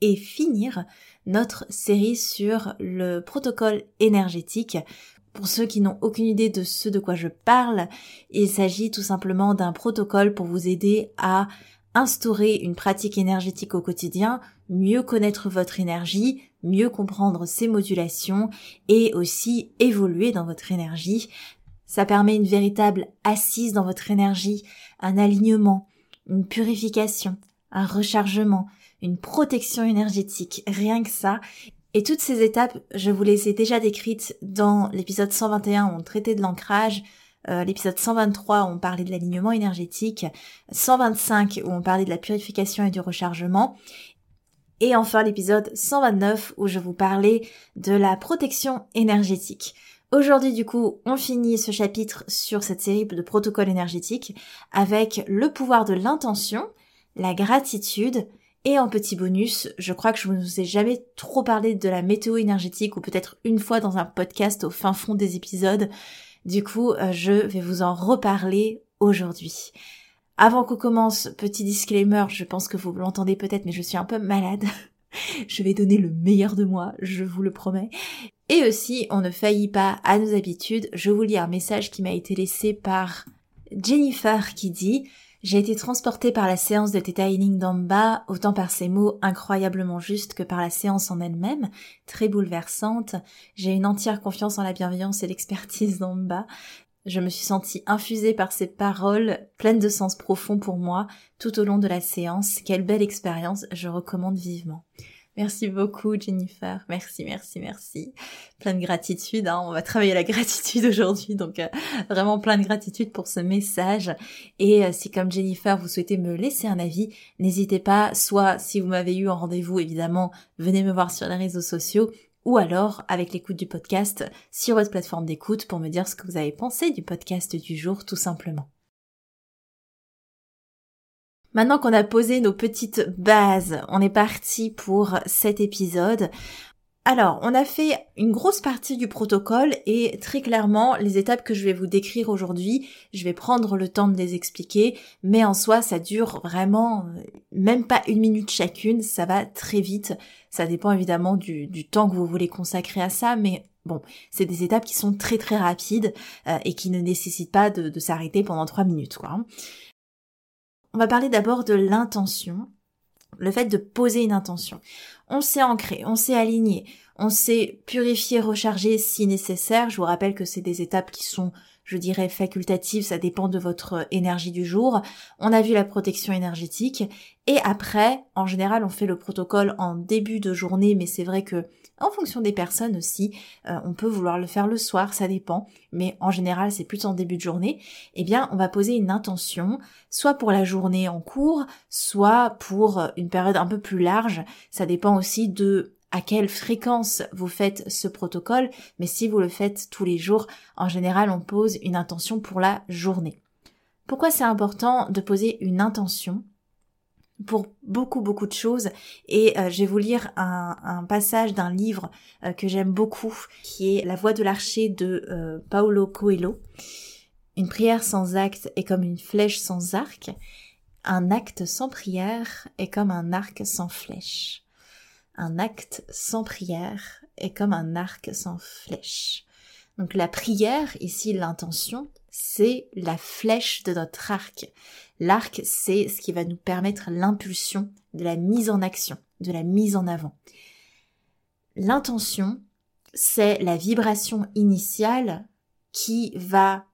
et finir notre série sur le protocole énergétique. Pour ceux qui n'ont aucune idée de ce de quoi je parle, il s'agit tout simplement d'un protocole pour vous aider à instaurer une pratique énergétique au quotidien, mieux connaître votre énergie, mieux comprendre ses modulations et aussi évoluer dans votre énergie. Ça permet une véritable assise dans votre énergie, un alignement, une purification, un rechargement, une protection énergétique, rien que ça. Et toutes ces étapes, je vous les ai déjà décrites dans l'épisode 121 où on traitait de l'ancrage, euh, l'épisode 123 où on parlait de l'alignement énergétique, 125 où on parlait de la purification et du rechargement, et enfin l'épisode 129 où je vous parlais de la protection énergétique. Aujourd'hui du coup, on finit ce chapitre sur cette série de protocoles énergétiques avec le pouvoir de l'intention, la gratitude et en petit bonus, je crois que je ne vous ai jamais trop parlé de la météo énergétique ou peut-être une fois dans un podcast au fin fond des épisodes. Du coup, euh, je vais vous en reparler aujourd'hui. Avant qu'on commence, petit disclaimer, je pense que vous l'entendez peut-être, mais je suis un peu malade. je vais donner le meilleur de moi, je vous le promets. Et aussi, on ne faillit pas à nos habitudes. Je vous lis un message qui m'a été laissé par Jennifer qui dit j'ai été transportée par la séance de Theta Healing d'Amba, autant par ses mots incroyablement justes que par la séance en elle-même, très bouleversante. J'ai une entière confiance en la bienveillance et l'expertise d'Amba. Je me suis sentie infusée par ces paroles, pleines de sens profond pour moi, tout au long de la séance. Quelle belle expérience, je recommande vivement. Merci beaucoup Jennifer, merci, merci, merci. Plein de gratitude, hein. on va travailler la gratitude aujourd'hui, donc euh, vraiment plein de gratitude pour ce message. Et euh, si comme Jennifer vous souhaitez me laisser un avis, n'hésitez pas, soit si vous m'avez eu en rendez-vous évidemment, venez me voir sur les réseaux sociaux, ou alors avec l'écoute du podcast sur votre plateforme d'écoute pour me dire ce que vous avez pensé du podcast du jour tout simplement. Maintenant qu'on a posé nos petites bases, on est parti pour cet épisode. Alors, on a fait une grosse partie du protocole et très clairement, les étapes que je vais vous décrire aujourd'hui, je vais prendre le temps de les expliquer, mais en soi, ça dure vraiment euh, même pas une minute chacune, ça va très vite. Ça dépend évidemment du, temps que vous voulez consacrer à ça, mais bon, c'est des étapes qui sont très très rapides euh, et qui ne nécessitent pas de, de s'arrêter pendant trois minutes, quoi. On va parler d'abord de l'intention, le fait de poser une intention. On s'est ancré, on s'est aligné, on s'est purifié, rechargé si nécessaire. Je vous rappelle que c'est des étapes qui sont, je dirais, facultatives, ça dépend de votre énergie du jour. On a vu la protection énergétique et après, en général, on fait le protocole en début de journée, mais c'est vrai que en fonction des personnes aussi, euh, on peut vouloir le faire le soir, ça dépend, mais en général c'est plus en début de journée, eh bien on va poser une intention, soit pour la journée en cours, soit pour une période un peu plus large, ça dépend aussi de à quelle fréquence vous faites ce protocole, mais si vous le faites tous les jours, en général on pose une intention pour la journée. Pourquoi c'est important de poser une intention pour beaucoup beaucoup de choses? Et euh, je vais vous lire un, passage d'un livre euh, que j'aime beaucoup qui est La voix de l'archer de euh, Paolo Coelho. Une prière sans acte est comme une flèche sans arc. Un acte sans prière est comme un arc sans flèche. Un acte sans prière est comme un arc sans flèche. Donc la prière, ici l'intention, c'est la flèche de notre arc. L'arc, c'est ce qui va nous permettre l'impulsion de la mise en action, de la mise en avant. L'intention, c'est la vibration initiale qui va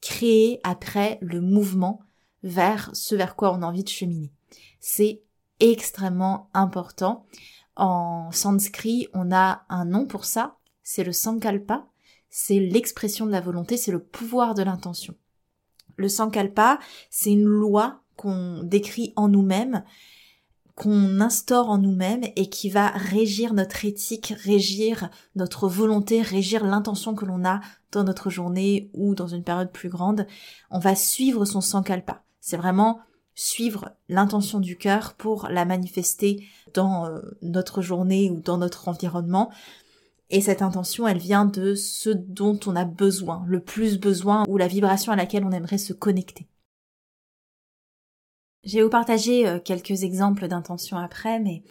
créer après le mouvement vers ce vers quoi on a envie de cheminer. C'est extrêmement important. En sanskrit, on a un nom pour ça, c'est le sankalpa, c'est l'expression de la volonté, c'est le pouvoir de l'intention. Le sankalpa, c'est une loi qu'on décrit en nous-mêmes, qu'on instaure en nous-mêmes et qui va régir notre éthique, régir notre volonté, régir l'intention que l'on a dans notre journée ou dans une période plus grande. On va suivre son sankalpa. C'est vraiment suivre l'intention du cœur pour la manifester dans euh, notre journée ou dans notre environnement. Et cette intention, elle vient de ce dont on a besoin, le plus besoin, ou la vibration à laquelle on aimerait se connecter. Je vais vous partager euh, quelques exemples d'intention après, mais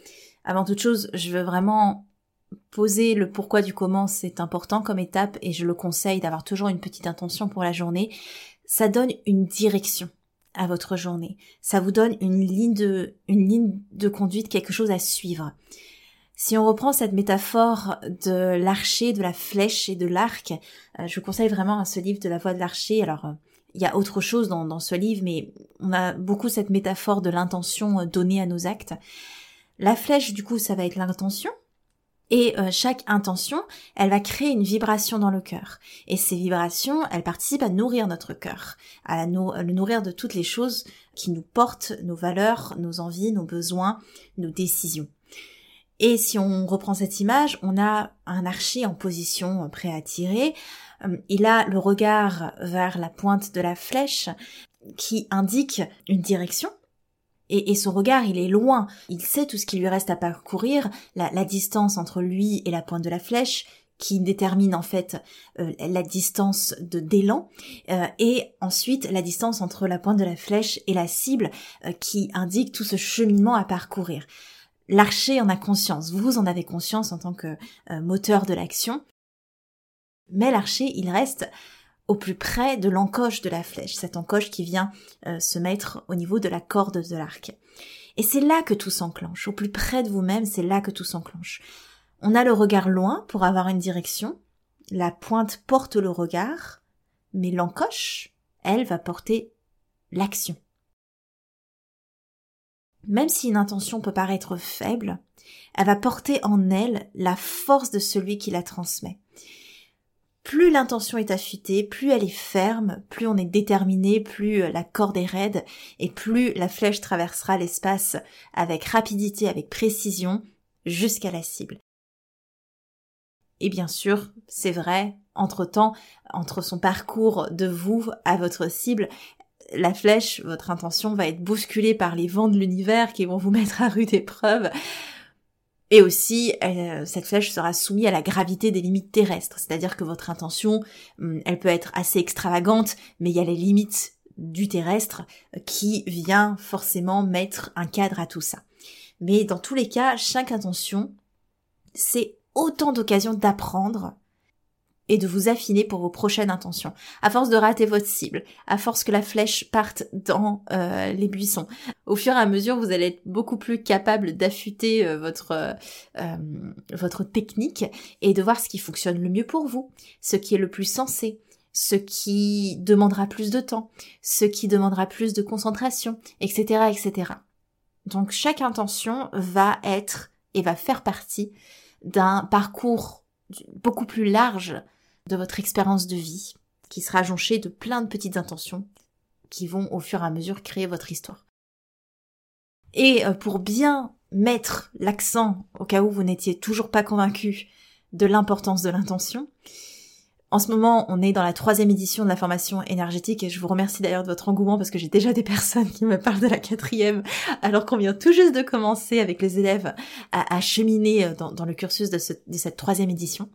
avant toute chose, je veux vraiment poser le pourquoi du comment, c'est important comme étape et je le conseille d'avoir toujours une petite intention pour la journée. Ça donne une direction à votre journée. Ça vous donne une ligne de, une ligne de conduite, quelque chose à suivre. Si on reprend cette métaphore de l'archer, de la flèche et de l'arc, euh, je vous conseille vraiment ce livre de la voix de l'archer. Alors, euh, il y a autre chose dans, dans ce livre, mais on a beaucoup cette métaphore de l'intention euh, donnée à nos actes. La flèche, du coup, ça va être l'intention. Et euh, chaque intention, elle va créer une vibration dans le cœur. Et ces vibrations, elles participent à nourrir notre cœur, à, le nourrir de toutes les choses qui nous portent, nos valeurs, nos envies, nos besoins, nos décisions. Et si on reprend cette image, on a un archer en position euh, prêt à tirer. Euh, il a le regard vers la pointe de la flèche qui indique une direction. Et, son regard, il est loin. Il sait tout ce qui lui reste à parcourir, la, distance entre lui et la pointe de la flèche, qui détermine en fait euh, la distance de d'élan et ensuite la distance entre la pointe de la flèche et la cible qui indique tout ce cheminement à parcourir. L'archer en a conscience, vous en avez conscience en tant que euh, moteur de l'action, mais l'archer, il reste au plus près de l'encoche de la flèche, cette encoche qui vient euh, se mettre au niveau de la corde de l'arc. Et c'est là que tout s'enclenche, au plus près de vous-même, c'est là que tout s'enclenche. On a le regard loin pour avoir une direction, la pointe porte le regard, mais l'encoche, elle, va porter l'action. Même si une intention peut paraître faible, elle va porter en elle la force de celui qui la transmet. Plus l'intention est affûtée, plus elle est ferme, plus on est déterminé, plus la corde est raide, et plus la flèche traversera l'espace avec rapidité, avec précision, jusqu'à la cible. Et bien sûr, c'est vrai, entre-temps, entre son parcours de vous à votre cible, la flèche, votre intention va être bousculée par les vents de l'univers qui vont vous mettre à rude épreuve. Et aussi, euh, cette flèche sera soumise à la gravité des limites terrestres, c'est-à-dire que votre intention, hum, elle peut être assez extravagante, mais il y a les limites du terrestre qui vient forcément mettre un cadre à tout ça. Mais dans tous les cas, chaque intention, c'est autant d'occasions d'apprendre et de vous affiner pour vos prochaines intentions. À force de rater votre cible, à force que la flèche parte dans euh, les buissons, au fur et à mesure, vous allez être beaucoup plus capable d'affûter euh, votre euh, votre technique et de voir ce qui fonctionne le mieux pour vous, ce qui est le plus sensé, ce qui demandera plus de temps, ce qui demandera plus de concentration, etc., etc. Donc chaque intention va être et va faire partie d'un parcours beaucoup plus large de votre expérience de vie, qui sera jonchée de plein de petites intentions qui vont au fur et à mesure créer votre histoire. Et euh, pour bien mettre l'accent, au cas où vous n'étiez toujours pas convaincu de l'importance de l'intention, en ce moment, on est dans la troisième édition de la formation énergétique et je vous remercie d'ailleurs de votre engouement parce que j'ai déjà des personnes qui me parlent de la quatrième alors qu'on vient tout juste de commencer avec les élèves à, cheminer euh, dans, le cursus de cette troisième édition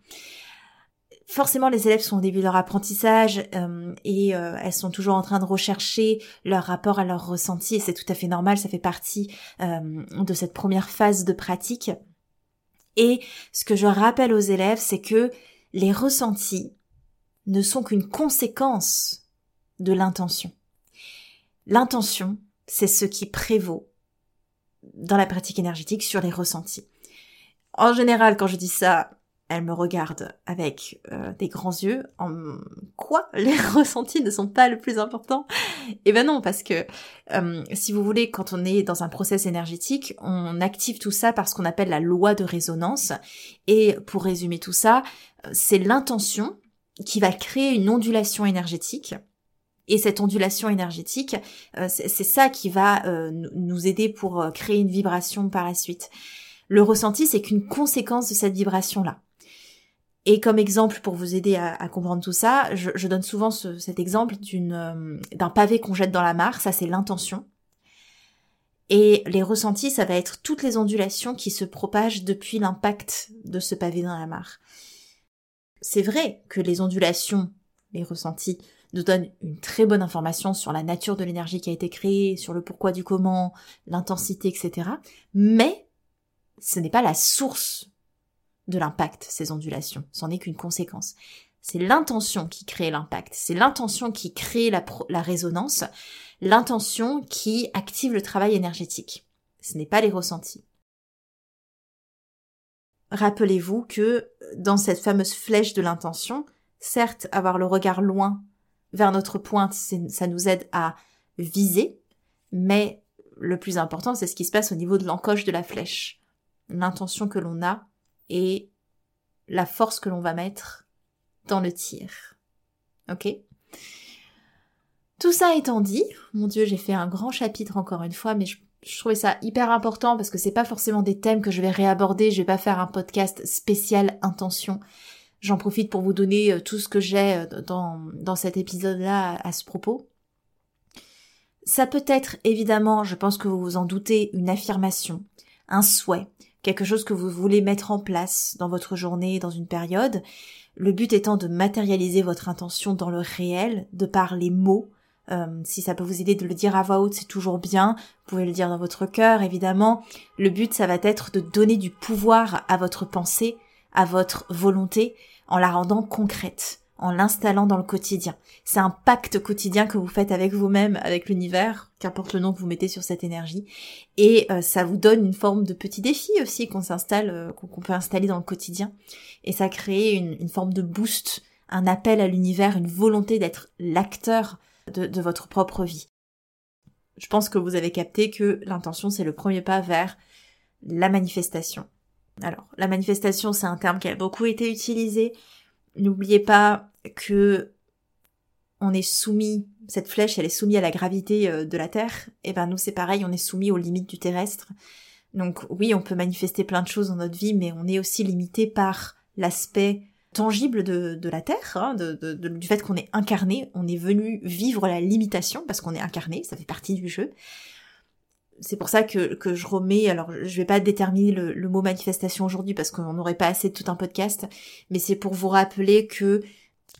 forcément les élèves sont au début de leur apprentissage euh, et euh, elles sont toujours en train de rechercher leur rapport à leur ressenti et c'est tout à fait normal, ça fait partie euh, de cette première phase de pratique. Et ce que je rappelle aux élèves, c'est que les ressentis ne sont qu'une conséquence de l'intention. L'intention, c'est ce qui prévaut dans la pratique énergétique sur les ressentis. En général, quand je dis ça, elle me regarde avec euh, des grands yeux. En quoi? Les ressentis ne sont pas le plus important Eh ben non, parce que euh, si vous voulez, quand on est dans un process énergétique, on active tout ça par ce qu'on appelle la loi de résonance. Et pour résumer tout ça, euh, c'est l'intention qui va créer une ondulation énergétique. Et cette ondulation énergétique, c'est ça qui va nous aider pour créer une vibration par la suite. Le ressenti, c'est qu'une conséquence de cette vibration-là. Et comme exemple pour vous aider à, comprendre tout ça, je, donne souvent cet exemple euh, d'un pavé qu'on jette dans la mare, ça c'est l'intention. Et les ressentis, ça va être toutes les ondulations qui se propagent depuis l'impact de ce pavé dans la mare. C'est vrai que les ondulations, les ressentis, nous donnent une très bonne information sur la nature de l'énergie qui a été créée, sur le pourquoi du comment, l'intensité, etc. Mais ce n'est pas la source de l'impact, ces ondulations. C'en est qu'une conséquence. C'est l'intention qui crée l'impact, c'est l'intention qui crée la, la résonance, l'intention qui active le travail énergétique. Ce n'est pas les ressentis. Rappelez-vous que dans cette fameuse flèche de l'intention, certes, avoir le regard loin vers notre pointe, ça nous aide à viser, mais le plus important, c'est ce qui se passe au niveau de l'encoche de la flèche. L'intention que l'on a et la force que l'on va mettre dans le tir. Ok? Tout ça étant dit, mon dieu, j'ai fait un grand chapitre encore une fois, mais je, trouvais ça hyper important parce que c'est pas forcément des thèmes que je vais réaborder, je vais pas faire un podcast spécial intention. J'en profite pour vous donner euh, tout ce que j'ai euh, dans, dans cet épisode-là à ce propos. Ça peut être évidemment, je pense que vous vous en doutez, une affirmation, un souhait, quelque chose que vous voulez mettre en place dans votre journée, dans une période, le but étant de matérialiser votre intention dans le réel, de par les mots. Euh, si ça peut vous aider de le dire à voix haute, c'est toujours bien. Vous pouvez le dire dans votre cœur, évidemment. Le but, ça va être de donner du pouvoir à votre pensée, à votre volonté, en la rendant concrète en l'installant dans le quotidien. C'est un pacte quotidien que vous faites avec vous-même, avec l'univers, qu'importe le nom que vous mettez sur cette énergie. Et euh, ça vous donne une forme de petit défi aussi qu'on s'installe, euh, qu'on peut installer dans le quotidien. Et ça crée une, forme de boost, un appel à l'univers, une volonté d'être l'acteur de, de votre propre vie. Je pense que vous avez capté que l'intention, c'est le premier pas vers la manifestation. Alors, la manifestation, c'est un terme qui a beaucoup été utilisé. N'oubliez pas que on est soumis, cette flèche, elle est soumise à la gravité euh, de la Terre, et ben nous c'est pareil, on est soumis aux limites du terrestre. Donc oui, on peut manifester plein de choses dans notre vie, mais on est aussi limité par l'aspect tangible de, de la Terre, hein, du fait qu'on est incarné, on est venu vivre la limitation parce qu'on est incarné, ça fait partie du jeu. C'est pour ça que, je remets, alors je vais pas déterminer le, le mot manifestation aujourd'hui parce qu'on n'aurait pas assez de tout un podcast, mais c'est pour vous rappeler que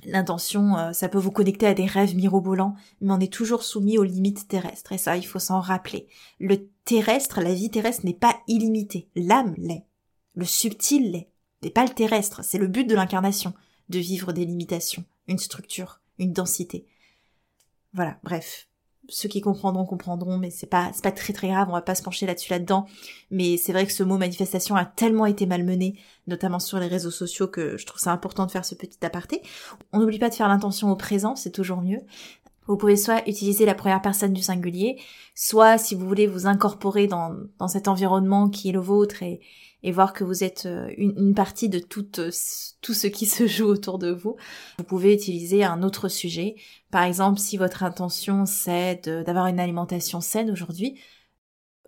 L'intention, euh, ça peut vous connecter à des rêves mirobolants, mais on est toujours soumis aux limites terrestres, et ça, il faut s'en rappeler. Le terrestre, la vie terrestre n'est pas illimitée. L'âme l'est. Le subtil l'est. Mais pas le terrestre. C'est le but de l'incarnation, de vivre des limitations, une structure, une densité. Voilà, bref ceux qui comprendront comprendront, mais c'est pas c'est pas très très grave, on va pas se pencher là-dessus là-dedans. Mais c'est vrai que ce mot manifestation a tellement été malmené, notamment sur les réseaux sociaux, que je trouve ça important de faire ce petit aparté. On n'oublie pas de faire l'intention au présent, c'est toujours mieux. Vous pouvez soit utiliser la première personne du singulier, soit si vous voulez vous incorporer dans, dans cet environnement qui est le vôtre et, et voir que vous êtes euh, une, partie de tout, euh, tout ce qui se joue autour de vous. Vous pouvez utiliser un autre sujet. Par exemple, si votre intention c'est d'avoir une alimentation saine aujourd'hui,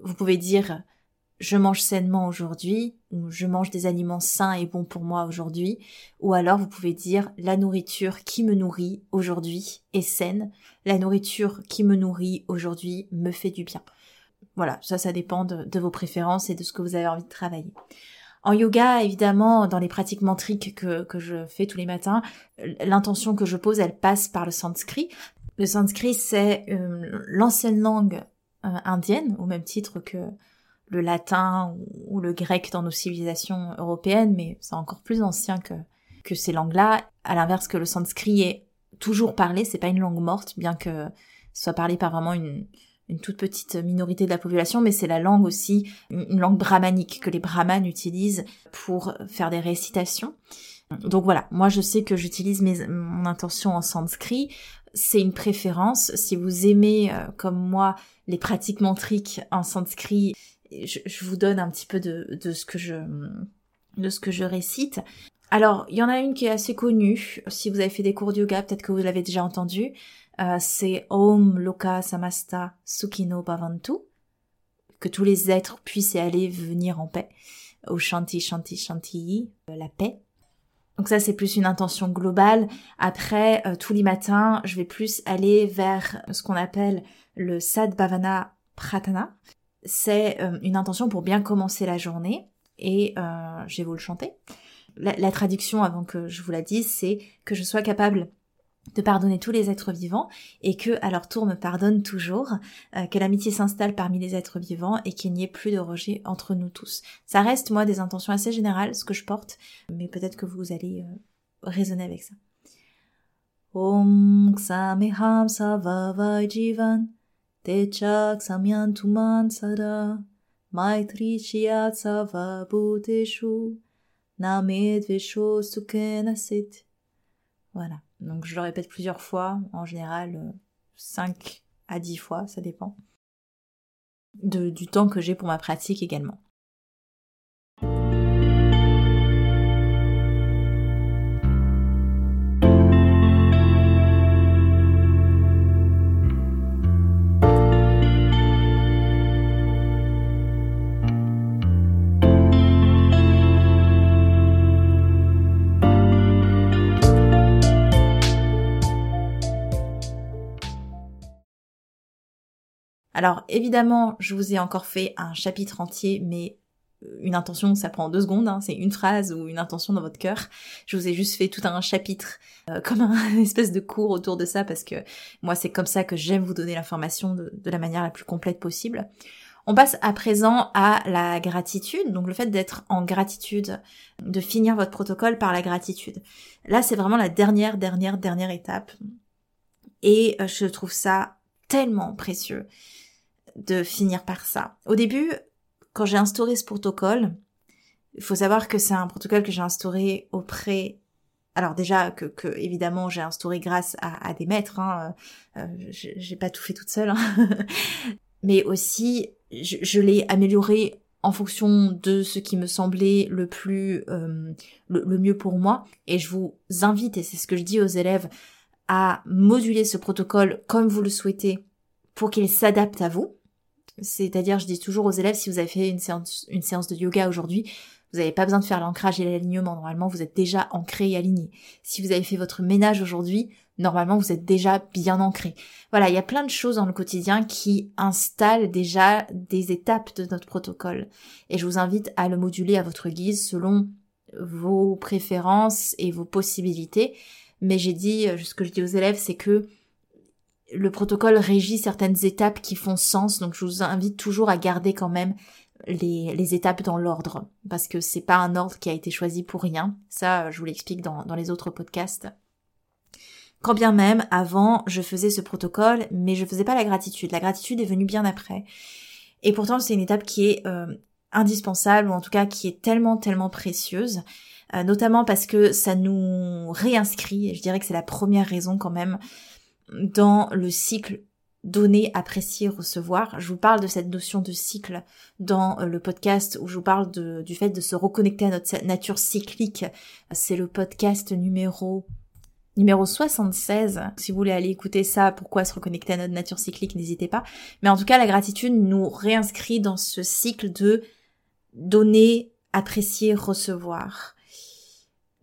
vous pouvez dire je mange sainement aujourd'hui, ou je mange des aliments sains et bons pour moi aujourd'hui, ou alors vous pouvez dire la nourriture qui me nourrit aujourd'hui est saine, la nourriture qui me nourrit aujourd'hui me fait du bien. Voilà, ça, ça dépend de, vos préférences et de ce que vous avez envie de travailler. En yoga, évidemment, dans les pratiques mantriques que, que je fais tous les matins, l'intention que je pose, elle passe par le sanskrit. Le sanskrit, c'est euh, l'ancienne langue euh, indienne, au même titre que le latin ou, le grec dans nos civilisations européennes, mais c'est encore plus ancien que, que ces langues-là. À l'inverse que le sanskrit est toujours parlé, c'est pas une langue morte, bien que soit parlé par vraiment une, une toute petite minorité de la population, mais c'est la langue aussi, une langue brahmanique que les brahmanes utilisent pour faire des récitations. Donc voilà, moi je sais que j'utilise mon intention en sanskrit. C'est une préférence. Si vous aimez, euh, comme moi, les pratiques mantriques en sanskrit, je, je, vous donne un petit peu de, de ce que je de ce que je récite. Alors, il y en a une qui est assez connue. Si vous avez fait des cours de yoga, peut-être que vous l'avez déjà entendu. Euh, c'est Om Loka Samasta Sukino Bhavantu. Que tous les êtres puissent aller venir en paix. Au Shanti Shanti Shanti, euh, la paix. Donc ça, c'est plus une intention globale. Après, euh, tous les matins, je vais plus aller vers ce qu'on appelle le Sadbhavana Pratana. C'est une intention pour bien commencer la journée. Et je vais vous le chanter la, traduction, avant que je vous la dise, c'est que je sois capable de pardonner tous les êtres vivants et que à leur tour me pardonne toujours, euh, que l'amitié s'installe parmi les êtres vivants et qu'il n'y ait plus de rejet entre nous tous. Ça reste moi des intentions assez générales ce que je porte, mais peut-être que vous allez euh, raisonner avec ça. Voilà. Donc je le répète plusieurs fois, en général 5 euh, à 10 fois, ça dépend. De, du temps que j'ai pour ma pratique également. Alors évidemment, je vous ai encore fait un chapitre entier, mais euh, une intention, ça prend deux secondes, hein, c'est une phrase ou une intention dans votre cœur. Je vous ai juste fait tout un chapitre, euh, comme un espèce de cours autour de ça, parce que moi c'est comme ça que j'aime vous donner l'information de, la manière la plus complète possible. On passe à présent à la gratitude, donc le fait d'être en gratitude, de finir votre protocole par la gratitude. Là, c'est vraiment la dernière, dernière, dernière étape. Et euh, je trouve ça tellement précieux de finir par ça. Au début, quand j'ai instauré ce protocole, il faut savoir que c'est un protocole que j'ai instauré auprès alors déjà que, que évidemment j'ai instauré grâce à, des maîtres, hein, euh, j'ai pas tout fait toute seule, hein. mais aussi je, l'ai amélioré en fonction de ce qui me semblait le plus euh, le, mieux pour moi. Et je vous invite, et c'est ce que je dis aux élèves, à moduler ce protocole comme vous le souhaitez pour qu'il s'adapte à vous. C'est-à-dire, je dis toujours aux élèves, si vous avez fait une séance, de yoga aujourd'hui, vous n'avez pas besoin de faire l'ancrage et l'alignement. Normalement, vous êtes déjà ancré et aligné. Si vous avez fait votre ménage aujourd'hui, normalement, vous êtes déjà bien ancré. Voilà, il y a plein de choses dans le quotidien qui installent déjà des étapes de notre protocole. Et je vous invite à le moduler à votre guise selon vos préférences et vos possibilités. Mais j'ai dit, euh, ce que je dis aux élèves, c'est que le protocole régit certaines étapes qui font sens, donc je vous invite toujours à garder quand même les, étapes dans l'ordre, parce que c'est pas un ordre qui a été choisi pour rien. Ça, je vous l'explique dans, dans les autres podcasts. Quand bien même, avant, je faisais ce protocole, mais je faisais pas la gratitude. La gratitude est venue bien après. Et pourtant, c'est une étape qui est euh, indispensable, ou en tout cas qui est tellement, tellement précieuse, euh, notamment parce que ça nous réinscrit, et je dirais que c'est la première raison quand même, dans le cycle donner, apprécier, recevoir. Je vous parle de cette notion de cycle dans euh, le podcast où je vous parle du fait de se reconnecter à notre nature cyclique. C'est le podcast numéro numéro 76. Si vous voulez aller écouter ça, pourquoi se reconnecter à notre nature cyclique, n'hésitez pas. Mais en tout cas, la gratitude nous réinscrit dans ce cycle de donner, apprécier, recevoir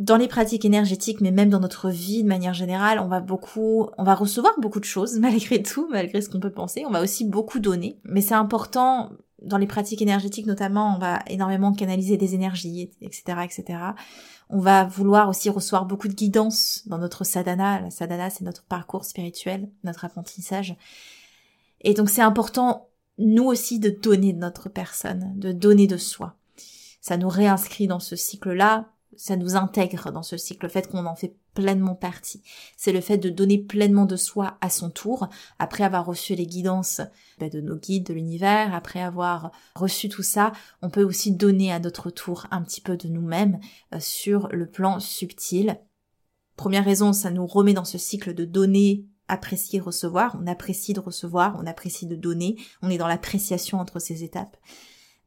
dans les pratiques énergétiques, mais même dans notre vie de manière générale, on va beaucoup, on va recevoir beaucoup de choses malgré tout, malgré ce qu'on peut penser. On va aussi beaucoup donner, mais c'est important dans les pratiques énergétiques notamment, on va énormément canaliser des énergies, etc., etc. On va vouloir aussi recevoir beaucoup de guidance dans notre sadhana. La sadhana, c'est notre parcours spirituel, notre apprentissage. Et donc c'est important, nous aussi, de donner de notre personne, de donner de soi. Ça nous réinscrit dans ce cycle-là, ça nous intègre dans ce cycle, le fait qu'on en fait pleinement partie. C'est le fait de donner pleinement de soi à son tour, après avoir reçu les guidances bah, de nos guides, de l'univers, après avoir reçu tout ça, on peut aussi donner à notre tour un petit peu de nous-mêmes euh, sur le plan subtil. Première raison, ça nous remet dans ce cycle de donner apprécier recevoir, on apprécie de recevoir, on apprécie de donner, on est dans l'appréciation entre ces étapes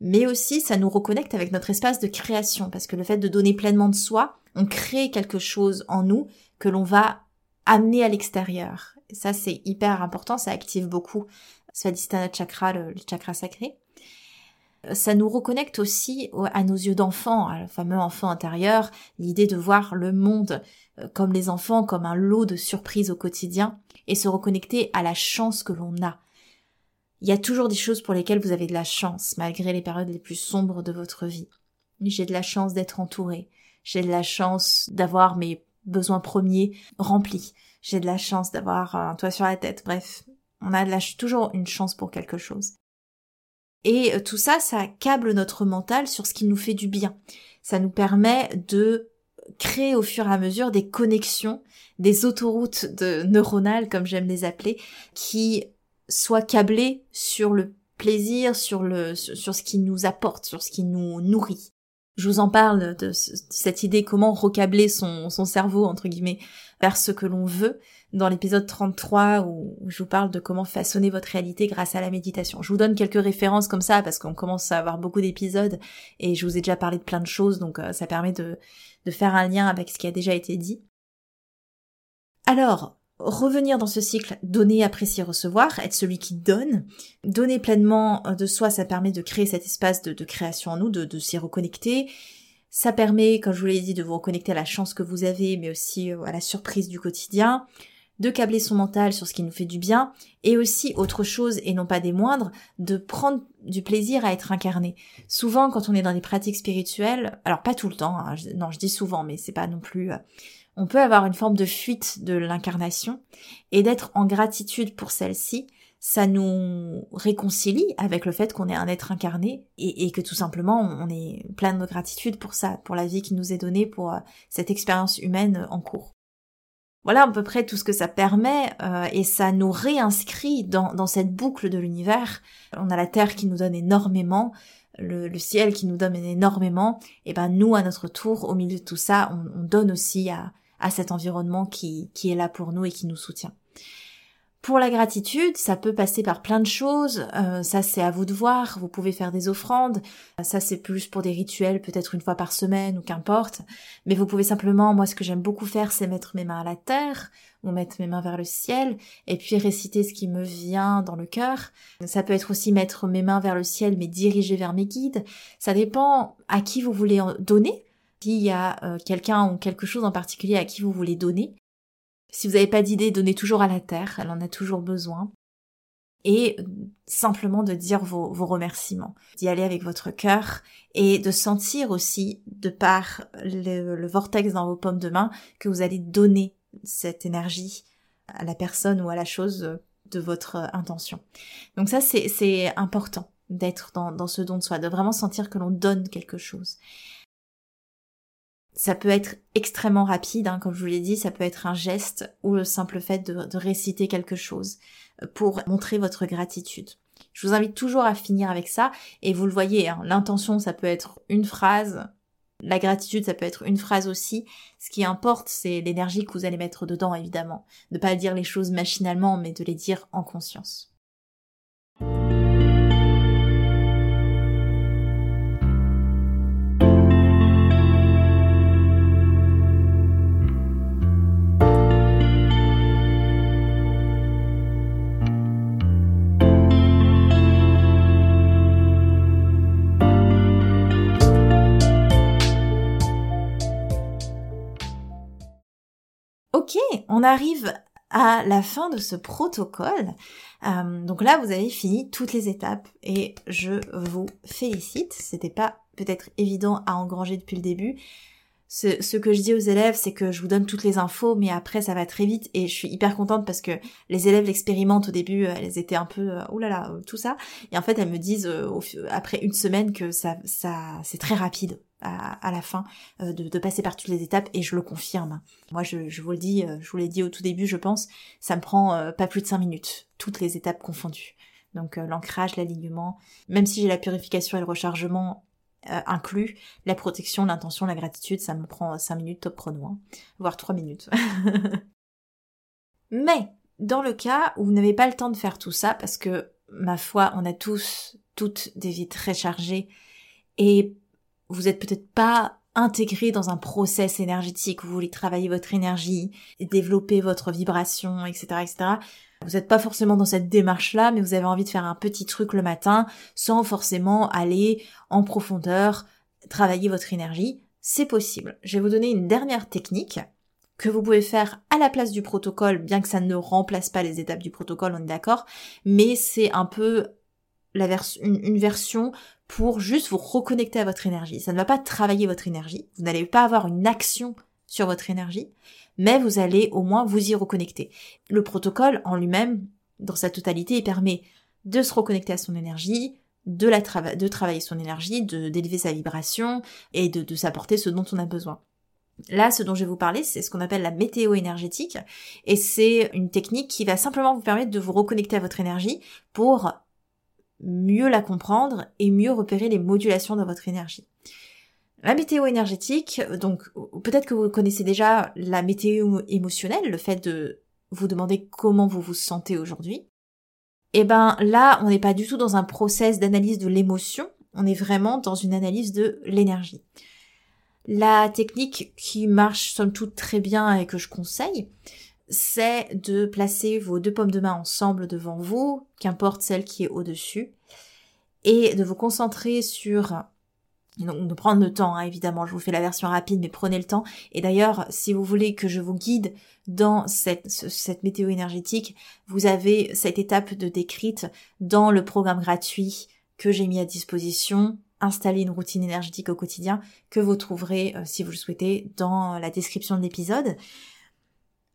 mais aussi ça nous reconnecte avec notre espace de création, parce que le fait de donner pleinement de soi, on crée quelque chose en nous que l'on va amener à l'extérieur. Ça, c'est hyper important, ça active beaucoup Svadhisthana chakra, le, le chakra sacré. Ça nous reconnecte aussi à nos yeux d'enfant, à le fameux enfant intérieur, l'idée de voir le monde euh, comme les enfants, comme un lot de surprises au quotidien, et se reconnecter à la chance que l'on a, il y a toujours des choses pour lesquelles vous avez de la chance, malgré les périodes les plus sombres de votre vie. J'ai de la chance d'être entourée. J'ai de la chance d'avoir mes besoins premiers remplis. J'ai de la chance d'avoir un toit sur la tête. Bref, on a toujours une chance pour quelque chose. Et euh, tout ça, ça câble notre mental sur ce qui nous fait du bien. Ça nous permet de créer au fur et à mesure des connexions, des autoroutes de neuronales, comme j'aime les appeler, qui soit câblé sur le plaisir, sur le sur ce qui nous apporte, sur ce qui nous nourrit. Je vous en parle de, cette idée comment recabler son, son cerveau entre guillemets vers ce que l'on veut dans l'épisode 33 où, je vous parle de comment façonner votre réalité grâce à la méditation. Je vous donne quelques références comme ça parce qu'on commence à avoir beaucoup d'épisodes et je vous ai déjà parlé de plein de choses donc euh, ça permet de, de faire un lien avec ce qui a déjà été dit. Alors, revenir dans ce cycle, donner, apprécier, recevoir, être celui qui donne. Donner pleinement de soi, ça permet de créer cet espace de, création en nous, de, s'y reconnecter. Ça permet, comme je vous l'ai dit, de vous reconnecter à la chance que vous avez, mais aussi euh, à la surprise du quotidien, de câbler son mental sur ce qui nous fait du bien, et aussi, autre chose, et non pas des moindres, de prendre du plaisir à être incarné. Souvent, quand on est dans des pratiques spirituelles, alors pas tout le temps, hein, non, je dis souvent, mais c'est pas non plus euh, on peut avoir une forme de fuite de l'incarnation et d'être en gratitude pour celle-ci, ça nous réconcilie avec le fait qu'on est un être incarné et, que tout simplement on est plein de gratitude pour ça, pour la vie qui nous est donnée, pour euh, cette expérience humaine en cours. Voilà à peu près tout ce que ça permet euh, et ça nous réinscrit dans, cette boucle de l'univers. On a la Terre qui nous donne énormément, le, ciel qui nous donne énormément, et ben nous à notre tour, au milieu de tout ça, on donne aussi à, à cet environnement qui, qui est là pour nous et qui nous soutient. Pour la gratitude, ça peut passer par plein de choses. Euh, ça, c'est à vous de voir. Vous pouvez faire des offrandes. Ça, c'est plus pour des rituels, peut-être une fois par semaine ou qu'importe. Mais vous pouvez simplement, moi, ce que j'aime beaucoup faire, c'est mettre mes mains à la terre ou mettre mes mains vers le ciel et puis réciter ce qui me vient dans le cœur. Ça peut être aussi mettre mes mains vers le ciel mais diriger vers mes guides. Ça dépend à qui vous voulez donner s'il y a euh, quelqu'un ou quelque chose en particulier à qui vous voulez donner. Si vous n'avez pas d'idée, donnez toujours à la terre, elle en a toujours besoin. Et euh, simplement de dire vos, remerciements, d'y aller avec votre cœur et de sentir aussi, de par le, le vortex dans vos pommes de main, que vous allez donner cette énergie à la personne ou à la chose de votre intention. Donc ça, c'est important d'être dans, dans ce don de soi, de vraiment sentir que l'on donne quelque chose. Ça peut être extrêmement rapide, hein, comme je vous l'ai dit, ça peut être un geste ou le simple fait de, réciter quelque chose euh, pour montrer votre gratitude. Je vous invite toujours à finir avec ça et vous le voyez, hein, l'intention ça peut être une phrase, la gratitude ça peut être une phrase aussi. Ce qui importe c'est l'énergie que vous allez mettre dedans évidemment. Ne pas dire les choses machinalement mais de les dire en conscience. Arrive à la fin de ce protocole. Euh, donc là, vous avez fini toutes les étapes et je vous félicite. C'était pas peut-être évident à engranger depuis le début. Ce, que je dis aux élèves, c'est que je vous donne toutes les infos, mais après ça va très vite et je suis hyper contente parce que les élèves l'expérimentent au début, elles étaient un peu oh là tout ça, et en fait elles me disent euh, après une semaine que ça c'est très rapide à, la fin de, de, passer par toutes les étapes et je le confirme. Moi, je, vous le dis, je vous l'ai dit au tout début, je pense, ça me prend pas plus de 5 minutes, toutes les étapes confondues. Donc l'ancrage, l'alignement, même si j'ai la purification et le rechargement euh, inclus la protection, l'intention, la gratitude, ça me prend 5 minutes top chrono, hein, voire 3 minutes. Mais dans le cas où vous n'avez pas le temps de faire tout ça, parce que ma foi, on a tous, toutes des vies très chargées, et vous êtes peut-être pas intégré dans un process énergétique, vous voulez travailler votre énergie, développer votre vibration, etc., etc. Vous n'êtes pas forcément dans cette démarche-là, mais vous avez envie de faire un petit truc le matin sans forcément aller en profondeur, travailler votre énergie. C'est possible. Je vais vous donner une dernière technique que vous pouvez faire à la place du protocole, bien que ça ne remplace pas les étapes du protocole, on est d'accord, mais c'est un peu la une, version pour juste vous reconnecter à votre énergie. Ça ne va pas travailler votre énergie, vous n'allez pas avoir une action sur votre énergie, mais vous allez au moins vous y reconnecter. Le protocole en lui-même, dans sa totalité, il permet de se reconnecter à son énergie, de, travailler son énergie, d'élever sa vibration et de, de s'apporter ce dont on a besoin. Là, ce dont je vais vous parler, c'est ce qu'on appelle la météo énergétique, et c'est une technique qui va simplement vous permettre de vous reconnecter à votre énergie pour mieux la comprendre et mieux repérer les modulations de votre énergie. La météo énergétique, donc peut-être que vous connaissez déjà la météo émotionnelle, le fait de vous demander comment vous vous sentez aujourd'hui. Eh ben là, on n'est pas du tout dans un process d'analyse de l'émotion, on est vraiment dans une analyse de l'énergie. La technique qui marche somme toute très bien et que je conseille, c'est de placer vos deux pommes de main ensemble devant vous, qu'importe celle qui est au-dessus, et de vous concentrer sur donc de prendre le temps, hein, évidemment, je vous fais la version rapide, mais prenez le temps. Et d'ailleurs, si vous voulez que je vous guide dans cette, cette météo énergétique, vous avez cette étape de décrite dans le programme gratuit que j'ai mis à disposition, installer une routine énergétique au quotidien, que vous trouverez, euh, si vous le souhaitez, dans la description de l'épisode.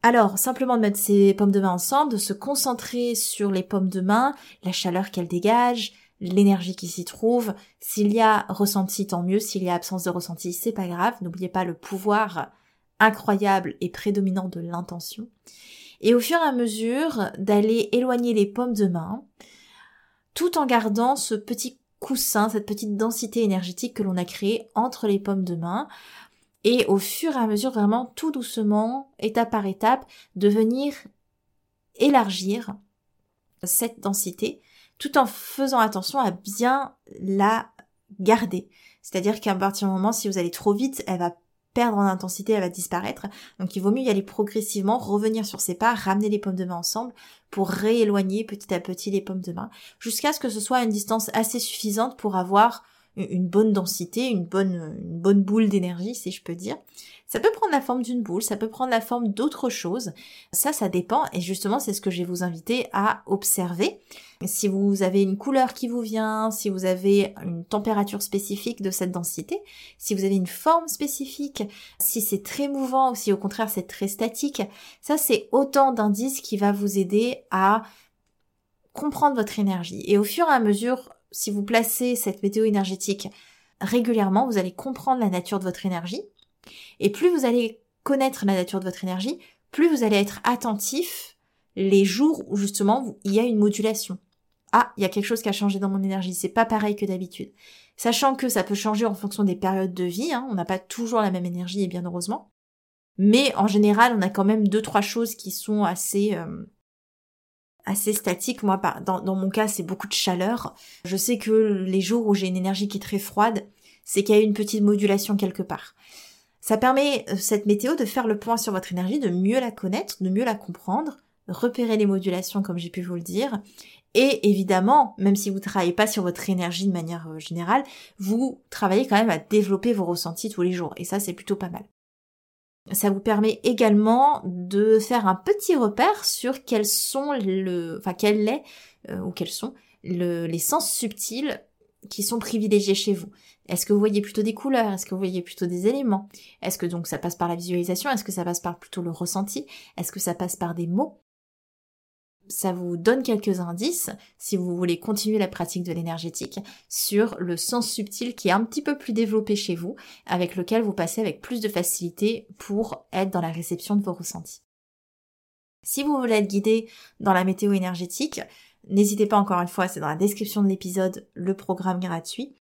Alors, simplement de mettre ces pommes de main ensemble, de se concentrer sur les pommes de main, la chaleur qu'elles dégagent, l'énergie qui s'y trouve. S'il y a ressenti, tant mieux. S'il y a absence de ressenti, c'est pas grave. N'oubliez pas le pouvoir incroyable et prédominant de l'intention. Et au fur et à mesure d'aller éloigner les pommes de main, tout en gardant ce petit coussin, cette petite densité énergétique que l'on a créée entre les pommes de main, et au fur et à mesure, vraiment tout doucement, étape par étape, de venir élargir cette densité tout en faisant attention à bien la garder. C'est-à-dire qu'à partir du moment, si vous allez trop vite, elle va perdre en intensité, elle va disparaître. Donc il vaut mieux y aller progressivement, revenir sur ses pas, ramener les pommes de main ensemble pour rééloigner petit à petit les pommes de main, jusqu'à ce que ce soit une distance assez suffisante pour avoir une bonne densité, une bonne, boule d'énergie, si je peux dire. Ça peut prendre la forme d'une boule, ça peut prendre la forme d'autre chose. Ça, ça dépend. Et justement, c'est ce que je vais vous inviter à observer. Si vous avez une couleur qui vous vient, si vous avez une température spécifique de cette densité, si vous avez une forme spécifique, si c'est très mouvant ou si au contraire c'est très statique, ça c'est autant d'indices qui va vous aider à comprendre votre énergie. Et au fur et à mesure, si vous placez cette météo énergétique régulièrement, vous allez comprendre la nature de votre énergie. Et plus vous allez connaître la nature de votre énergie, plus vous allez être attentif les jours où justement il y a une modulation. Ah, il y a quelque chose qui a changé dans mon énergie, c'est pas pareil que d'habitude. Sachant que ça peut changer en fonction des périodes de vie, hein, on n'a pas toujours la même énergie et bien heureusement. Mais en général, on a quand même deux trois choses qui sont assez euh, assez statiques. Moi, dans, dans mon cas, c'est beaucoup de chaleur. Je sais que les jours où j'ai une énergie qui est très froide, c'est qu'il y a une petite modulation quelque part. Ça permet, euh, cette météo, de faire le point sur votre énergie, de mieux la connaître, de mieux la comprendre, repérer les modulations comme j'ai pu vous le dire. Et évidemment, même si vous travaillez pas sur votre énergie de manière euh, générale, vous travaillez quand même à développer vos ressentis tous les jours. Et ça, c'est plutôt pas mal. Ça vous permet également de faire un petit repère sur quels sont le, enfin quel est euh, ou quels sont les sens subtils qui sont privilégiés chez vous. Est-ce que vous voyez plutôt des couleurs? Est-ce que vous voyez plutôt des éléments? Est-ce que donc ça passe par la visualisation? Est-ce que ça passe par plutôt le ressenti? Est-ce que ça passe par des mots? Ça vous donne quelques indices, si vous voulez continuer la pratique de l'énergétique, sur le sens subtil qui est un petit peu plus développé chez vous, avec lequel vous passez avec plus de facilité pour être dans la réception de vos ressentis. Si vous voulez être guidé dans la météo énergétique, n'hésitez pas encore une fois, c'est dans la description de l'épisode le programme gratuit.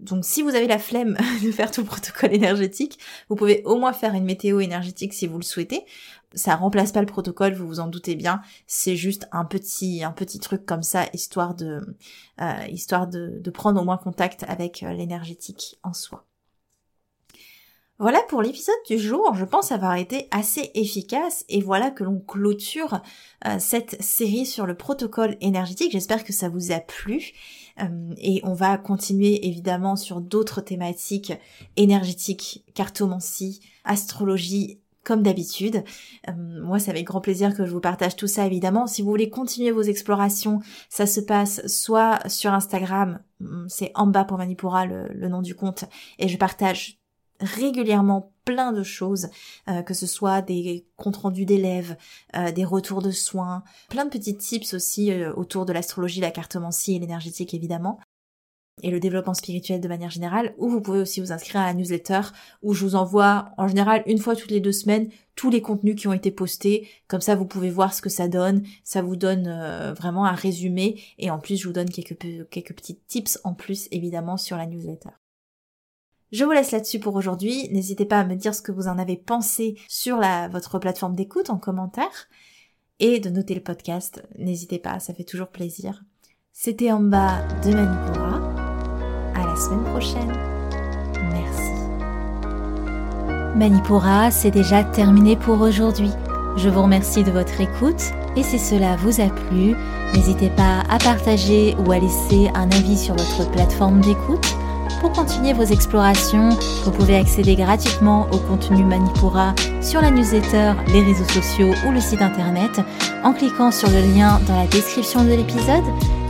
Donc si vous avez la flemme de faire tout le protocole énergétique, vous pouvez au moins faire une météo énergétique si vous le souhaitez. Ça remplace pas le protocole, vous vous en doutez bien. C'est juste un petit un petit truc comme ça, histoire de euh, histoire de, de prendre au moins contact avec euh, l'énergétique en soi. Voilà pour l'épisode du jour, je pense avoir été assez efficace et voilà que l'on clôture euh, cette série sur le protocole énergétique. J'espère que ça vous a plu euh, et on va continuer évidemment sur d'autres thématiques énergétiques, cartomancie, astrologie comme d'habitude. Euh, moi, c'est avec grand plaisir que je vous partage tout ça, évidemment. Si vous voulez continuer vos explorations, ça se passe soit sur Instagram, hum, c'est en bas pour Manipura le, le nom du compte, et je partage régulièrement plein de choses, euh, que ce soit des comptes rendus d'élèves, euh, des retours de soins, plein de petits tips aussi euh, autour de l'astrologie, la cartomancie et l'énergétique évidemment, et le développement spirituel de manière générale, ou vous pouvez aussi vous inscrire à la newsletter où je vous envoie en général une fois toutes les deux semaines tous les contenus qui ont été postés, comme ça vous pouvez voir ce que ça donne, ça vous donne vraiment un résumé et en plus je vous donne quelques, quelques petits tips en plus évidemment sur la newsletter. Je vous laisse là-dessus pour aujourd'hui. N'hésitez pas à me dire ce que vous en avez pensé sur la, votre plateforme d'écoute en commentaire et de noter le podcast. N'hésitez pas, ça fait toujours plaisir. C'était en bas de Manipura. La semaine prochaine. Merci. Manipura, c'est déjà terminé pour aujourd'hui. Je vous remercie de votre écoute et si cela vous a plu, n'hésitez pas à partager ou à laisser un avis sur votre plateforme d'écoute pour continuer vos explorations, vous pouvez accéder gratuitement au contenu Manipura sur la newsletter, les réseaux sociaux ou le site internet en cliquant sur le lien dans la description de l'épisode.